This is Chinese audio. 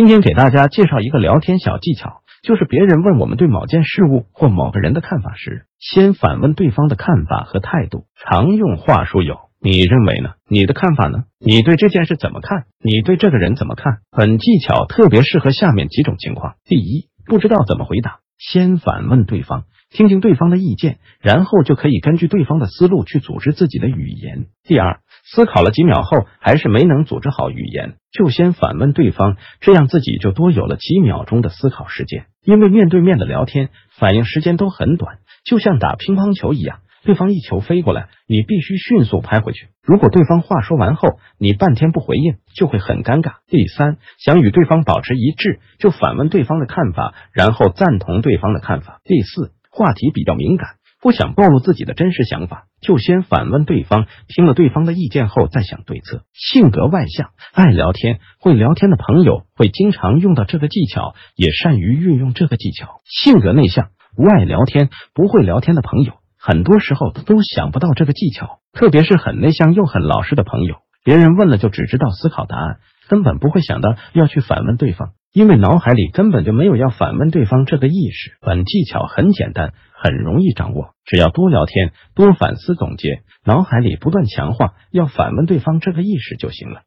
今天给大家介绍一个聊天小技巧，就是别人问我们对某件事物或某个人的看法时，先反问对方的看法和态度。常用话术有：你认为呢？你的看法呢？你对这件事怎么看？你对这个人怎么看？本技巧特别适合下面几种情况：第一，不知道怎么回答，先反问对方，听听对方的意见，然后就可以根据对方的思路去组织自己的语言。第二，思考了几秒后还是没能组织好语言，就先反问对方，这样自己就多有了几秒钟的思考时间。因为面对面的聊天，反应时间都很短，就像打乒乓球一样，对方一球飞过来，你必须迅速拍回去。如果对方话说完后你半天不回应，就会很尴尬。第三，想与对方保持一致，就反问对方的看法，然后赞同对方的看法。第四，话题比较敏感。不想暴露自己的真实想法，就先反问对方，听了对方的意见后再想对策。性格外向、爱聊天、会聊天的朋友会经常用到这个技巧，也善于运用这个技巧。性格内向、不爱聊天、不会聊天的朋友，很多时候都想不到这个技巧。特别是很内向又很老实的朋友，别人问了就只知道思考答案，根本不会想到要去反问对方。因为脑海里根本就没有要反问对方这个意识。本技巧很简单，很容易掌握，只要多聊天、多反思总结，脑海里不断强化要反问对方这个意识就行了。